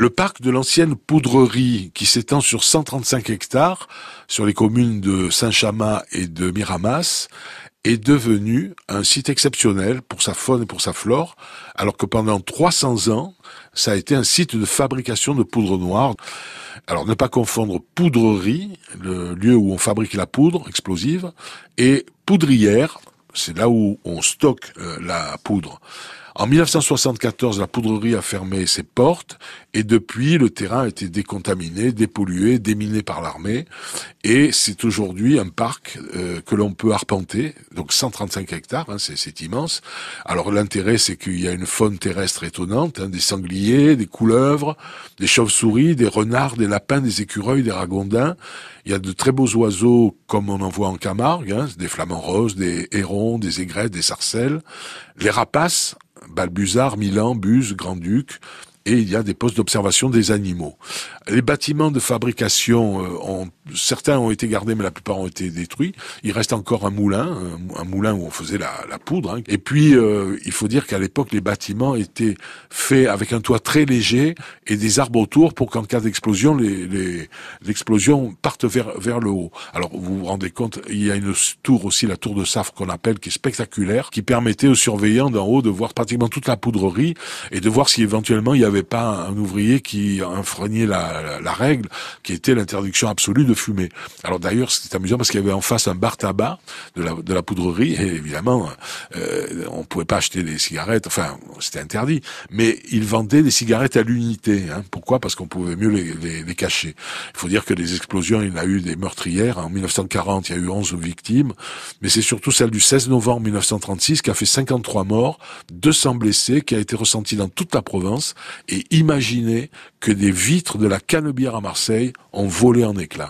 Le parc de l'ancienne poudrerie, qui s'étend sur 135 hectares, sur les communes de Saint-Chamas et de Miramas, est devenu un site exceptionnel pour sa faune et pour sa flore, alors que pendant 300 ans, ça a été un site de fabrication de poudre noire. Alors ne pas confondre poudrerie, le lieu où on fabrique la poudre explosive, et poudrière, c'est là où on stocke euh, la poudre. En 1974, la poudrerie a fermé ses portes et depuis, le terrain a été décontaminé, dépollué, déminé par l'armée et c'est aujourd'hui un parc euh, que l'on peut arpenter, donc 135 hectares, hein, c'est immense. Alors l'intérêt, c'est qu'il y a une faune terrestre étonnante, hein, des sangliers, des couleuvres, des chauves-souris, des renards, des lapins, des écureuils, des ragondins. Il y a de très beaux oiseaux comme on en voit en Camargue, hein, des flamants roses, des hérons, des aigrettes, des sarcelles. Les rapaces, Balbuzard, Milan, Buse, Grand-Duc, et il y a des postes d'observation des animaux. Les bâtiments de fabrication, euh, ont, certains ont été gardés, mais la plupart ont été détruits. Il reste encore un moulin, un, moulin où on faisait la, poudre. Hein. Et puis, euh, il faut dire qu'à l'époque, les bâtiments étaient faits avec un toit très léger et des arbres autour pour qu'en cas d'explosion, les, l'explosion parte vers, vers le haut. Alors, vous vous rendez compte, il y a une tour aussi, la tour de Safre qu'on appelle, qui est spectaculaire, qui permettait aux surveillants d'en haut de voir pratiquement toute la poudrerie et de voir si éventuellement il y avait pas un ouvrier qui enfreignait la, règle, qui était l'interdiction absolue de fumer. Alors d'ailleurs, c'était amusant parce qu'il y avait en face un bar tabac de la, de poudrerie, et évidemment, euh, on pouvait pas acheter des cigarettes, enfin, c'était interdit, mais ils vendaient des cigarettes à l'unité. Hein. Pourquoi? Parce qu'on pouvait mieux les, les, les, cacher. Il faut dire que les explosions, il y en a eu des meurtrières. En 1940, il y a eu 11 victimes, mais c'est surtout celle du 16 novembre 1936 qui a fait 53 morts, 200 blessés, qui a été ressentie dans toute la Provence, et imaginez que des vitres de la Canebière à Marseille ont volé en éclats.